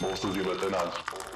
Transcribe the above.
Most of you better not.